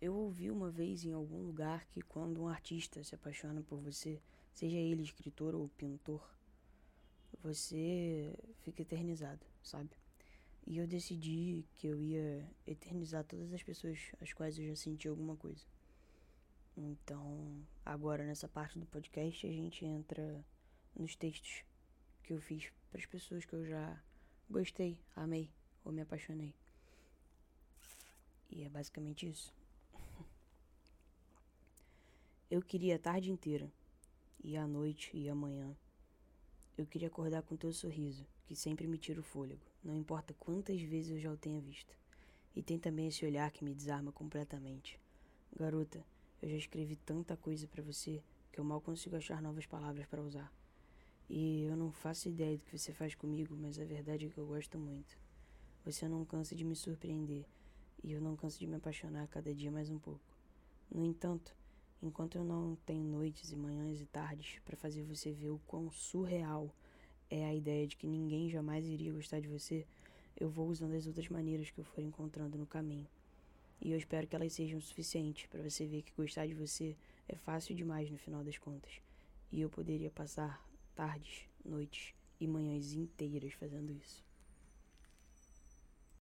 Eu ouvi uma vez em algum lugar que quando um artista se apaixona por você, seja ele escritor ou pintor, você fica eternizado, sabe? E eu decidi que eu ia eternizar todas as pessoas às quais eu já senti alguma coisa. Então, agora nessa parte do podcast a gente entra nos textos que eu fiz para as pessoas que eu já gostei, amei ou me apaixonei. E é basicamente isso. Eu queria a tarde inteira, e a noite e amanhã. Eu queria acordar com teu sorriso, que sempre me tira o fôlego, não importa quantas vezes eu já o tenha visto. E tem também esse olhar que me desarma completamente. Garota, eu já escrevi tanta coisa para você que eu mal consigo achar novas palavras para usar. E eu não faço ideia do que você faz comigo, mas a verdade é que eu gosto muito. Você não cansa de me surpreender, e eu não canso de me apaixonar a cada dia mais um pouco. No entanto, enquanto eu não tenho noites e manhãs e tardes para fazer você ver o quão surreal é a ideia de que ninguém jamais iria gostar de você, eu vou usando as outras maneiras que eu for encontrando no caminho. E eu espero que elas sejam suficientes para você ver que gostar de você é fácil demais no final das contas. E eu poderia passar tardes, noites e manhãs inteiras fazendo isso.